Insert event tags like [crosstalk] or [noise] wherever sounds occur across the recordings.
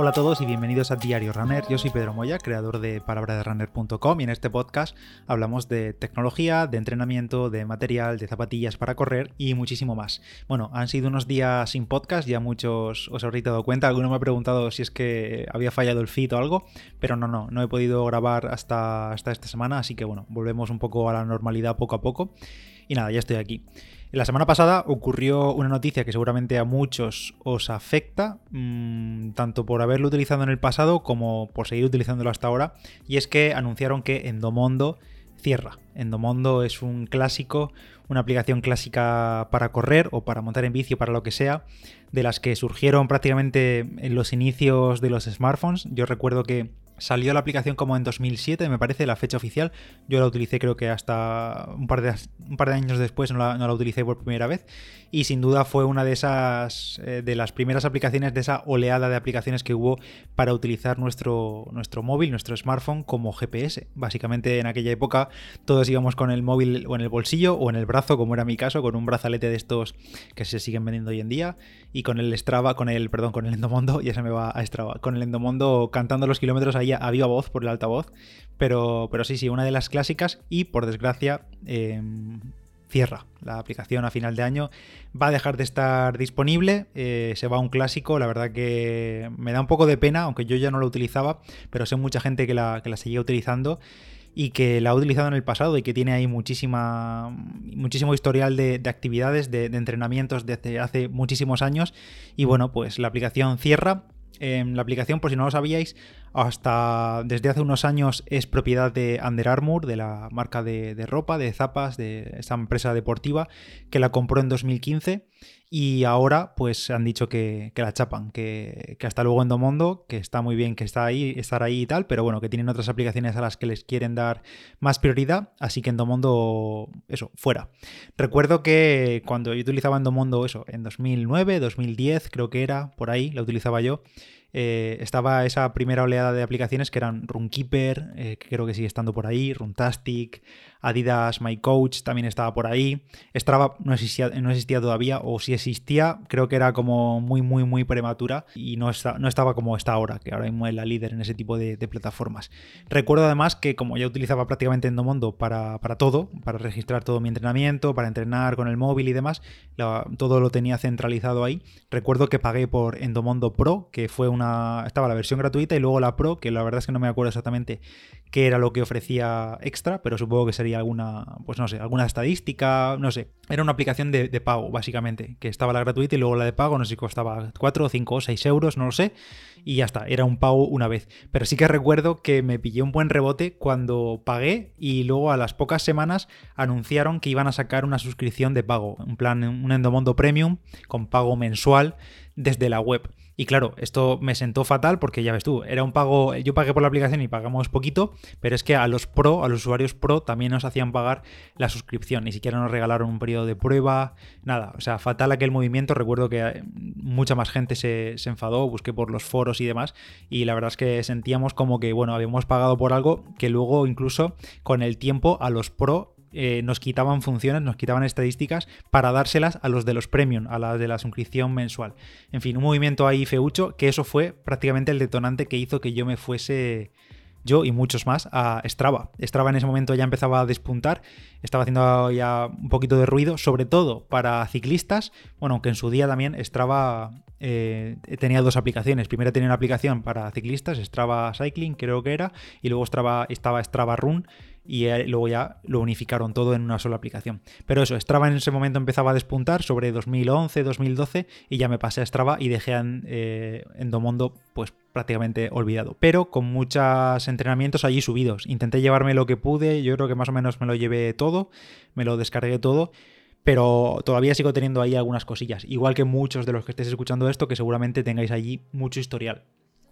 Hola a todos y bienvenidos a Diario Runner. Yo soy Pedro Moya, creador de palabraderunner.com y en este podcast hablamos de tecnología, de entrenamiento, de material, de zapatillas para correr y muchísimo más. Bueno, han sido unos días sin podcast, ya muchos os habréis dado cuenta, alguno me ha preguntado si es que había fallado el feed o algo, pero no, no, no he podido grabar hasta, hasta esta semana, así que bueno, volvemos un poco a la normalidad poco a poco. Y nada, ya estoy aquí. La semana pasada ocurrió una noticia que seguramente a muchos os afecta, mmm, tanto por haberlo utilizado en el pasado como por seguir utilizándolo hasta ahora, y es que anunciaron que Endomondo cierra. Endomondo es un clásico, una aplicación clásica para correr o para montar en bici o para lo que sea, de las que surgieron prácticamente en los inicios de los smartphones. Yo recuerdo que Salió la aplicación como en 2007, me parece, la fecha oficial. Yo la utilicé creo que hasta un par de, un par de años después no la, no la, utilicé por primera vez. Y sin duda fue una de esas, eh, de las primeras aplicaciones, de esa oleada de aplicaciones que hubo para utilizar nuestro, nuestro móvil, nuestro smartphone como GPS. Básicamente en aquella época todos íbamos con el móvil o en el bolsillo o en el brazo, como era mi caso, con un brazalete de estos que se siguen vendiendo hoy en día. Y con el Strava, con el, perdón, con el Endomondo, [laughs] ya se me va a Strava, con el Endomondo cantando los kilómetros ahí a viva voz por el altavoz, pero, pero sí, sí, una de las clásicas y por desgracia eh, cierra la aplicación a final de año. Va a dejar de estar disponible, eh, se va a un clásico, la verdad que me da un poco de pena, aunque yo ya no lo utilizaba, pero sé mucha gente que la, que la seguía utilizando y que la ha utilizado en el pasado y que tiene ahí muchísima, muchísimo historial de, de actividades, de, de, entrenamientos desde hace muchísimos años. Y bueno, pues la aplicación cierra. La aplicación, por si no lo sabíais, hasta desde hace unos años es propiedad de Under Armour, de la marca de, de, ropa, de zapas, de esta empresa deportiva, que la compró en 2015 y ahora pues han dicho que, la chapan, que, que, hasta luego Endomondo, que está muy bien que está ahí, estar ahí y tal, pero bueno, que tienen otras aplicaciones a las que les quieren dar más prioridad, así que Endomondo, eso, fuera. Recuerdo que cuando yo utilizaba Endomondo, eso, en 2009, 2010 creo que era, por ahí, la utilizaba yo, eh, estaba esa primera oleada de aplicaciones que eran Runkeeper, eh, que creo que sigue estando por ahí, Runtastic, Adidas My Coach también estaba por ahí. Strava no existía, no existía todavía, o si existía, creo que era como muy, muy, muy prematura y no, está, no estaba como está ahora, que ahora mismo es la líder en ese tipo de, plataformas. Recuerdo además que como ya utilizaba prácticamente Endomondo para, para todo, para registrar todo mi entrenamiento, para entrenar con el móvil y demás, todo lo tenía centralizado ahí. Recuerdo que pagué por Endomondo Pro, que fue una. estaba la versión gratuita y luego la Pro, que la verdad es que no me acuerdo exactamente qué era lo que ofrecía extra, pero supongo que sería alguna, pues no sé, alguna estadística, no sé. Era una aplicación de, pago, básicamente, que estaba la gratuita y luego la de pago, no sé si costaba 4, 5 o 6 euros, no lo sé, y ya está, era un pago una vez. Pero sí que recuerdo que me pillé un buen rebote cuando pagué y luego a las pocas semanas anunciaron que iban a sacar una suscripción de pago, un plan, un Endomondo Premium con pago mensual desde la web. Y claro, esto me sentó fatal porque ya ves tú, era un pago, yo pagué por la aplicación y pagamos poquito, pero es que a los pro, a los usuarios pro también nos hacían pagar la suscripción, ni siquiera nos regalaron un periodo de prueba, nada, o sea, fatal aquel movimiento, recuerdo que mucha más gente se, se enfadó, busqué por los foros y demás, y la verdad es que sentíamos como que, bueno, habíamos pagado por algo que luego incluso con el tiempo a los pro eh, nos quitaban funciones, nos quitaban estadísticas para dárselas a los de los premium, a las de la suscripción mensual. En fin, un movimiento ahí feucho que eso fue prácticamente el detonante que hizo que yo me fuese yo y muchos más a Strava. Strava en ese momento ya empezaba a despuntar, estaba haciendo ya un poquito de ruido, sobre todo para ciclistas, bueno, aunque en su día también Strava eh, tenía dos aplicaciones. Primero tenía una aplicación para ciclistas, Strava Cycling creo que era, y luego estaba Strava Run, y luego ya lo unificaron todo en una sola aplicación. Pero eso, Strava en ese momento empezaba a despuntar sobre 2011, 2012 y ya me pasé a Strava y dejé en eh, Endomondo pues prácticamente olvidado. Pero con muchos entrenamientos allí subidos. Intenté llevarme lo que pude, yo creo que más o menos me lo llevé todo, me lo descargué todo pero todavía sigo teniendo ahí algunas cosillas, igual que muchos de los que estéis escuchando esto, que seguramente tengáis allí mucho historial.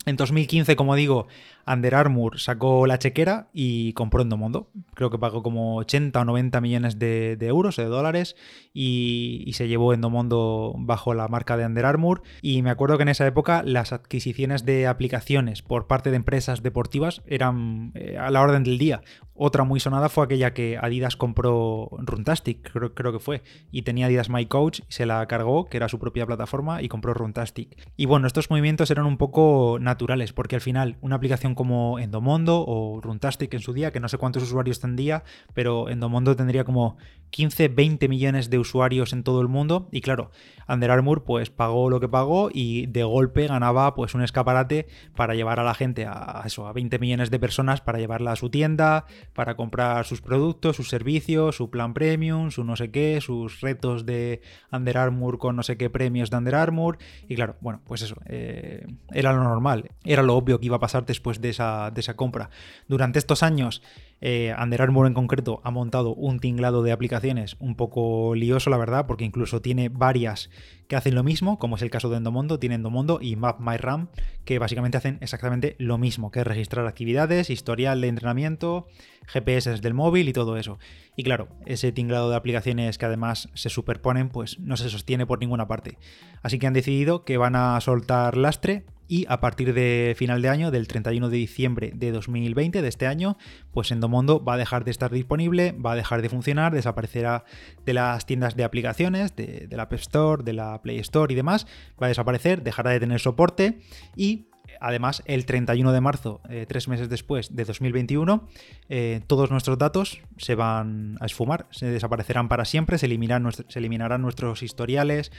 En 2015, como digo, Under Armour sacó la chequera y compró Endomondo. Creo que pagó como 80 o 90 millones de, de euros, de dólares, y, y, se llevó Endomondo bajo la marca de Under Armour. Y me acuerdo que en esa época las adquisiciones de aplicaciones por parte de empresas deportivas eran eh, a la orden del día. Otra muy sonada fue aquella que Adidas compró Runtastic, creo, que fue, y tenía Adidas My Coach, se la cargó, que era su propia plataforma, y compró Runtastic. Y bueno, estos movimientos eran un poco naturales, porque al final una aplicación como Endomondo o Runtastic en su día, que no sé cuántos usuarios tendría, pero Endomondo tendría como 15, 20 millones de usuarios en todo el mundo, y claro, Under Armour pues pagó lo que pagó y de golpe ganaba pues un escaparate para llevar a la gente a, eso, a 20 millones de personas para llevarla a su tienda, para comprar sus productos, sus servicios, su plan premium, su no sé qué, sus retos de Under Armour con no sé qué premios de Under Armour. Y claro, bueno, pues eso, eh, era lo normal, era lo obvio que iba a pasar después de esa, de esa compra. Durante estos años eh, Under Armour en concreto ha montado un tinglado de aplicaciones un poco lioso, la verdad, porque incluso tiene varias que hacen lo mismo, como es el caso de Endomondo, tiene Endomondo y MapMyRam, que básicamente hacen exactamente lo mismo, que es registrar actividades, historial de entrenamiento, GPS del móvil y todo eso. Y claro, ese tinglado de aplicaciones que además se superponen, pues no se sostiene por ninguna parte. Así que han decidido que van a soltar lastre y a partir de final de año, del 31 de diciembre de 2020, de este año, pues Endomondo va a dejar de estar disponible, va a dejar de funcionar, desaparecerá de las tiendas de aplicaciones, de, la App Store, de la Play Store y demás, va a desaparecer, dejará de tener soporte y Además, el 31 de marzo, eh, tres meses después de 2021, eh, todos nuestros datos se van a esfumar, se desaparecerán para siempre, se, se eliminarán nuestros historiales,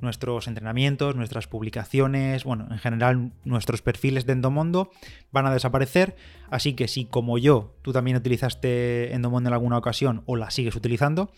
nuestros entrenamientos, nuestras publicaciones, bueno, en general nuestros perfiles de Endomondo van a desaparecer, así que si como yo tú también utilizaste Endomondo en alguna ocasión o la sigues utilizando,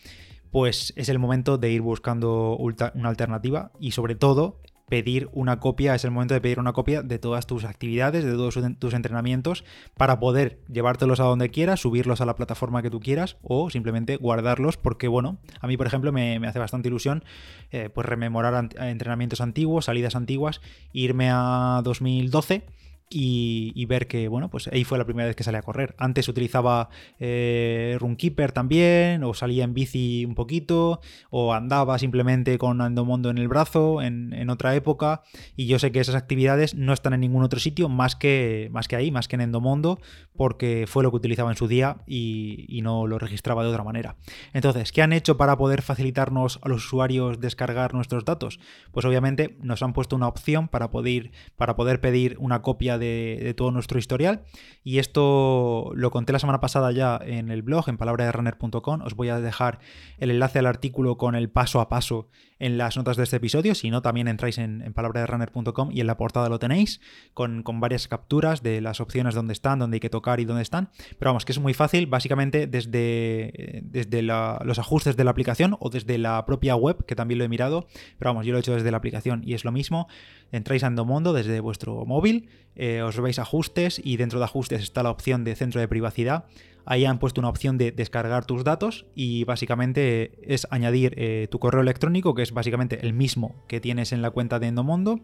pues es el momento de ir buscando una alternativa y sobre todo pedir una copia, es el momento de pedir una copia de todas tus actividades, de todos tus entrenamientos, para poder llevártelos a donde quieras, subirlos a la plataforma que tú quieras o simplemente guardarlos, porque bueno, a mí por ejemplo me, hace bastante ilusión eh, pues rememorar entrenamientos antiguos, salidas antiguas, irme a 2012 y, ver que, bueno, pues ahí fue la primera vez que salí a correr. Antes utilizaba eh, Runkeeper también, o salía en bici un poquito, o andaba simplemente con Endomondo en el brazo en, otra época. Y yo sé que esas actividades no están en ningún otro sitio más que, más que ahí, más que en Endomondo, porque fue lo que utilizaba en su día y, y no lo registraba de otra manera. Entonces, ¿qué han hecho para poder facilitarnos a los usuarios descargar nuestros datos? Pues obviamente nos han puesto una opción para poder, para poder pedir una copia de, todo nuestro historial. Y esto lo conté la semana pasada ya en el blog, en palabraderunner.com. Os voy a dejar el enlace al artículo con el paso a paso en las notas de este episodio. Si no, también entráis en, en palabraderunner.com y en la portada lo tenéis, con, varias capturas de las opciones donde están, donde hay que tocar y dónde están. Pero vamos, que es muy fácil, básicamente desde, desde los ajustes de la aplicación o desde la propia web, que también lo he mirado. Pero vamos, yo lo he hecho desde la aplicación y es lo mismo. Entráis a Endomondo desde vuestro móvil, eh, os veis ajustes y dentro de ajustes está la opción de centro de privacidad. Ahí han puesto una opción de descargar tus datos y básicamente es añadir eh, tu correo electrónico, que es básicamente el mismo que tienes en la cuenta de Endomondo,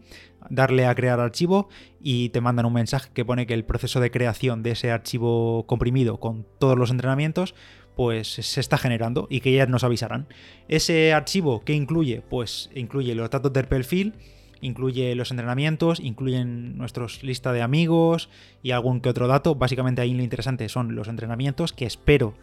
darle a crear archivo y te mandan un mensaje que pone que el proceso de creación de ese archivo comprimido con todos los entrenamientos pues se está generando y que ya nos avisarán. Ese archivo que incluye, pues incluye los datos del perfil, incluye los entrenamientos, incluyen nuestros lista de amigos y algún que otro dato. Básicamente ahí lo interesante son los entrenamientos que espero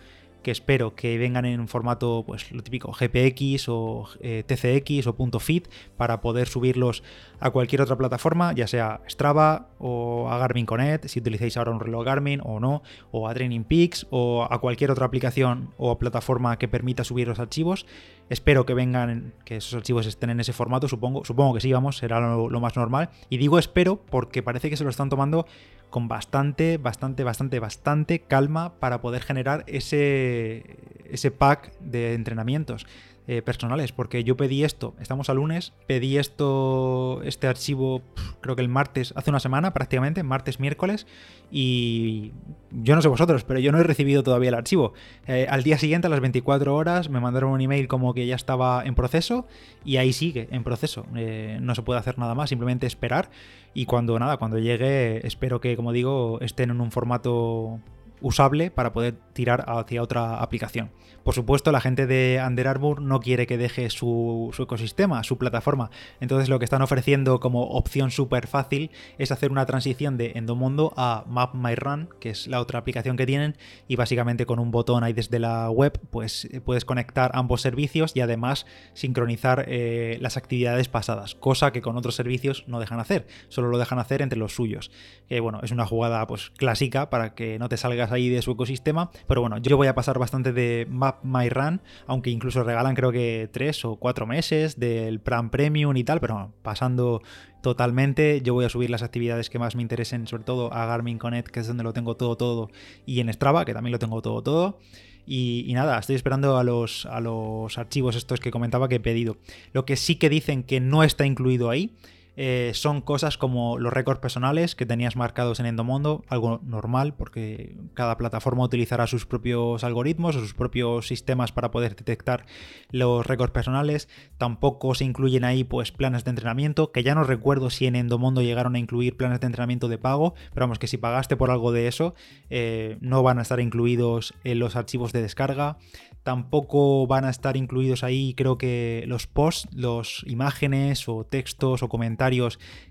que espero que vengan en un formato, pues lo típico, GPX o eh, TCX o .fit para poder subirlos a cualquier otra plataforma, ya sea Strava o a Garmin Connect, si utilizáis ahora un reloj Garmin o no, o a Training Peaks o a cualquier otra aplicación o plataforma que permita subir los archivos. Espero que vengan, que esos archivos estén en ese formato, supongo, supongo que sí, vamos, será lo más normal. Y digo espero porque parece que se lo están tomando con bastante, bastante, bastante, bastante calma para poder generar ese, ese pack de entrenamientos. Eh, personales, porque yo pedí esto, estamos a lunes, pedí esto, este archivo, creo que el martes, hace una semana prácticamente, martes, miércoles, y yo no sé vosotros, pero yo no he recibido todavía el archivo. Eh, al día siguiente, a las 24 horas, me mandaron un email como que ya estaba en proceso, y ahí sigue, en proceso. Eh, no se puede hacer nada más, simplemente esperar, y cuando nada, cuando llegue, espero que, como digo, estén en un formato usable para poder tirar hacia otra aplicación. Por supuesto, la gente de Under Armour no quiere que deje su, ecosistema, su plataforma. Entonces lo que están ofreciendo como opción súper fácil es hacer una transición de Endomondo a Map My Run, que es la otra aplicación que tienen, y básicamente con un botón ahí desde la web, pues eh, puedes conectar ambos servicios y además sincronizar eh, las actividades pasadas, cosa que con otros servicios no dejan hacer, solo lo dejan hacer entre los suyos. Que bueno, es una jugada pues clásica para que no te salgas ahí de su ecosistema, pero bueno, yo voy a pasar bastante de Map My Run, aunque incluso regalan creo que tres o cuatro meses del Plan Premium y tal, pero pasando totalmente. Yo voy a subir las actividades que más me interesen, sobre todo a Garmin Connect, que es donde lo tengo todo, todo, y en Strava, que también lo tengo todo, todo. Y, y, nada, estoy esperando a los, a los archivos estos que comentaba que he pedido. Lo que sí que dicen que no está incluido ahí eh, son cosas como los récords personales que tenías marcados en Endomondo, algo normal porque cada plataforma utilizará sus propios algoritmos o sus propios sistemas para poder detectar los récords personales. Tampoco se incluyen ahí pues planes de entrenamiento, que ya no recuerdo si en Endomondo llegaron a incluir planes de entrenamiento de pago, pero vamos que si pagaste por algo de eso eh, no van a estar incluidos en los archivos de descarga. Tampoco van a estar incluidos ahí, creo que los posts, los imágenes o textos o comentarios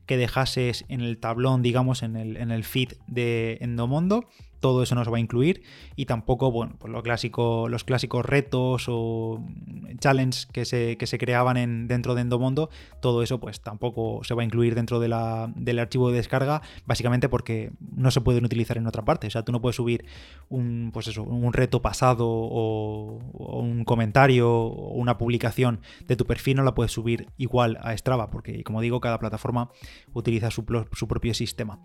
que dejases en el tablón, digamos, en el, en el feed de Endomondo todo eso no se va a incluir y tampoco, bueno, pues los clásicos retos o challenges que se, que se creaban en, dentro de Endomondo, todo eso pues tampoco se va a incluir dentro de la, del archivo de descarga, básicamente porque no se pueden utilizar en otra parte. O sea, tú no puedes subir un, pues eso, un reto pasado o, un comentario o una publicación de tu perfil, no la puedes subir igual a Strava, porque como digo, cada plataforma utiliza su propio sistema.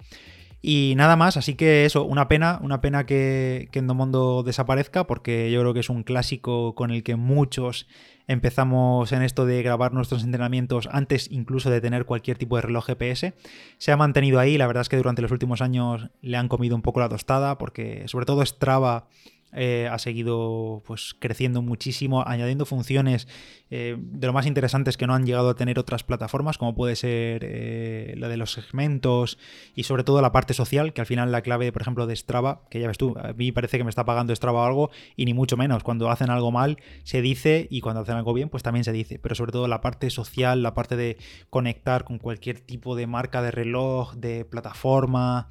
Y nada más, así que eso, una pena, una pena que, que Endomondo desaparezca, porque yo creo que es un clásico con el que muchos empezamos en esto de grabar nuestros entrenamientos antes incluso de tener cualquier tipo de reloj GPS. Se ha mantenido ahí, la verdad es que durante los últimos años le han comido un poco la tostada, porque sobre todo Strava eh, ha seguido pues creciendo muchísimo, añadiendo funciones eh, de lo más interesantes que no han llegado a tener otras plataformas, como puede ser eh, la de los segmentos y sobre todo la parte social, que al final la clave, por ejemplo, de Strava, que ya ves tú, a mí parece que me está pagando Strava algo y ni mucho menos. Cuando hacen algo mal se dice y cuando hacen algo bien, pues también se dice. Pero sobre todo la parte social, la parte de conectar con cualquier tipo de marca de reloj, de plataforma,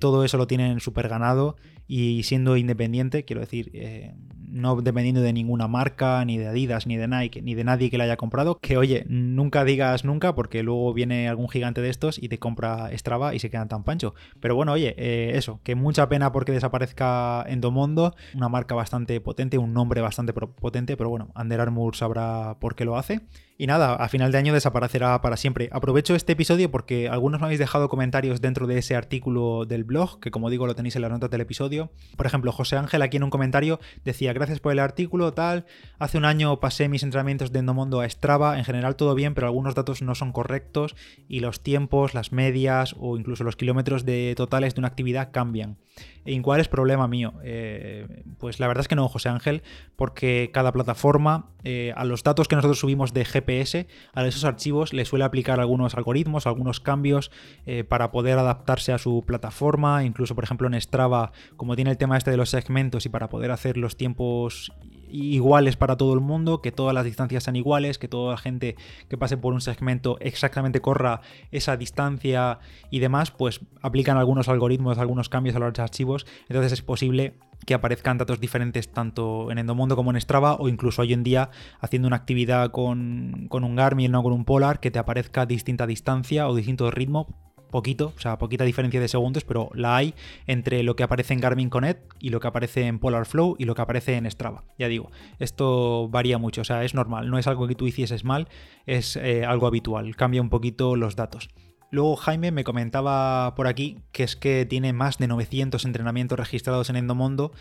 todo eso lo tienen súper ganado y siendo independiente, quiero decir, eh, no dependiendo de ninguna marca, ni de Adidas, ni de Nike, ni de nadie que la haya comprado, que oye, nunca digas nunca porque luego viene algún gigante de estos y te compra Strava y se quedan tan pancho. Pero bueno, oye, eh, eso, que mucha pena porque desaparezca Endomondo, una marca bastante potente, un nombre bastante potente, pero bueno, Under Armour sabrá por qué lo hace. Y nada, a final de año desaparecerá para siempre. Aprovecho este episodio porque algunos me habéis dejado comentarios dentro de ese artículo del blog, que como digo lo tenéis en las notas del episodio. Por ejemplo, José Ángel aquí en un comentario decía, gracias por el artículo, tal, hace un año pasé mis entrenamientos de Endomondo a Strava, en general todo bien, pero algunos datos no son correctos y los tiempos, las medias o incluso los kilómetros de totales de una actividad cambian. ¿En cuál es problema mío? Eh, pues la verdad es que no, José Ángel, porque cada plataforma, eh, a los datos que nosotros subimos de GPS, a esos archivos le suele aplicar algunos algoritmos, algunos cambios eh, para poder adaptarse a su plataforma. Incluso, por ejemplo, en Strava, como tiene el tema este de los segmentos y para poder hacer los tiempos iguales para todo el mundo, que todas las distancias sean iguales, que toda la gente que pase por un segmento exactamente corra esa distancia y demás, pues aplican algunos algoritmos, algunos cambios a los archivos, entonces es posible que aparezcan datos diferentes tanto en Endomondo como en Strava o incluso hoy en día haciendo una actividad con, con un Garmin o con un Polar que te aparezca distinta distancia o distinto ritmo poquito, o sea, poquita diferencia de segundos, pero la hay entre lo que aparece en Garmin Connect y lo que aparece en Polar Flow y lo que aparece en Strava. Ya digo, esto varía mucho, o sea, es normal, no es algo que tú hicieses mal, es eh, algo habitual, cambia un poquito los datos. Luego Jaime me comentaba por aquí que es que tiene más de 900 entrenamientos registrados en Endomondo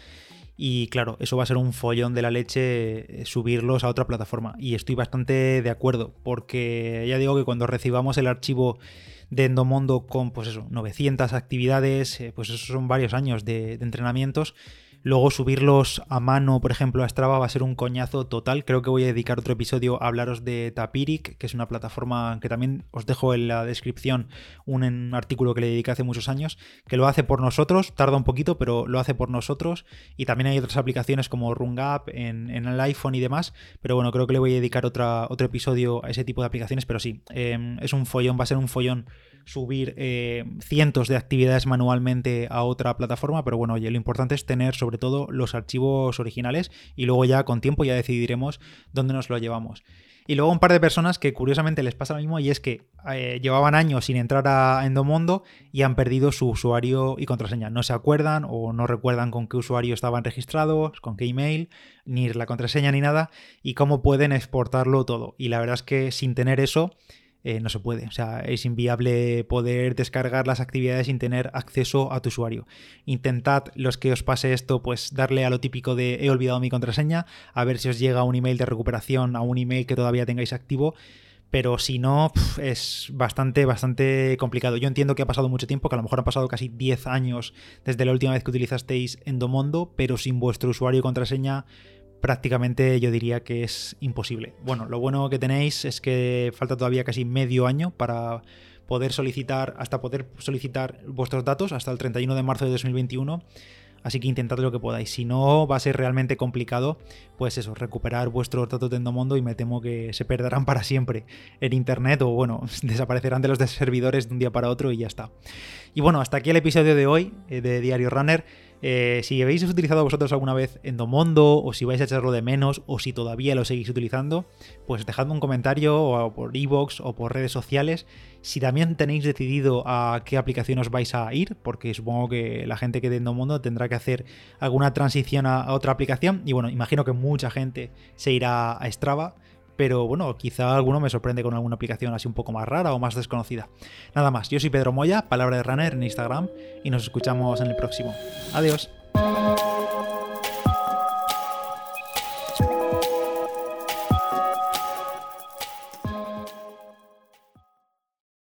y claro, eso va a ser un follón de la leche eh, subirlos a otra plataforma. Y estoy bastante de acuerdo, porque ya digo que cuando recibamos el archivo de Endomondo con, pues eso, 900 actividades, eh, pues esos son varios años de, entrenamientos, Luego subirlos a mano, por ejemplo, a Strava va a ser un coñazo total. Creo que voy a dedicar otro episodio a hablaros de Tapiric, que es una plataforma que también os dejo en la descripción un, artículo que le dediqué hace muchos años, que lo hace por nosotros, tarda un poquito, pero lo hace por nosotros. Y también hay otras aplicaciones como RunGap en, en el iPhone y demás. Pero bueno, creo que le voy a dedicar otra, otro episodio a ese tipo de aplicaciones. Pero sí, em, es un follón, va a ser un follón subir eh, cientos de actividades manualmente a otra plataforma, pero bueno, oye, lo importante es tener sobre todo los archivos originales y luego ya con tiempo ya decidiremos dónde nos lo llevamos. Y luego un par de personas que curiosamente les pasa lo mismo y es que eh, llevaban años sin entrar a Endomondo y han perdido su usuario y contraseña. No se acuerdan o no recuerdan con qué usuario estaban registrados, con qué email, ni la contraseña ni nada y cómo pueden exportarlo todo. Y la verdad es que sin tener eso eh, no se puede. O sea, es inviable poder descargar las actividades sin tener acceso a tu usuario. Intentad, los que os pase esto, pues darle a lo típico de he olvidado mi contraseña, a ver si os llega un email de recuperación a un email que todavía tengáis activo. Pero si no, es bastante, bastante complicado. Yo entiendo que ha pasado mucho tiempo, que a lo mejor han pasado casi 10 años desde la última vez que utilizasteis Endomondo, pero sin vuestro usuario y contraseña prácticamente yo diría que es imposible. Bueno, lo bueno que tenéis es que falta todavía casi medio año para poder solicitar, hasta poder solicitar vuestros datos hasta el 31 de marzo de 2021. Así que intentad lo que podáis. Si no, va a ser realmente complicado, pues eso, recuperar vuestros datos de Endomondo y me temo que se perderán para siempre en internet o bueno, [laughs] desaparecerán de los servidores de un día para otro y ya está. Y bueno, hasta aquí el episodio de hoy eh, de Diario Runner. Eh, si habéis utilizado vosotros alguna vez Endomondo, o si vais a echarlo de menos, o si todavía lo seguís utilizando, pues dejadme un comentario o por iVoox o por redes sociales. Si también tenéis decidido a qué aplicación os vais a ir, porque supongo que la gente que de Endomondo tendrá que hacer alguna transición a otra aplicación. Y bueno, imagino que mucha gente se irá a Strava pero bueno, quizá alguno me sorprende con alguna aplicación así un poco más rara o más desconocida. Nada más, yo soy Pedro Moya, palabra de runner en Instagram, y nos escuchamos en el próximo. Adiós.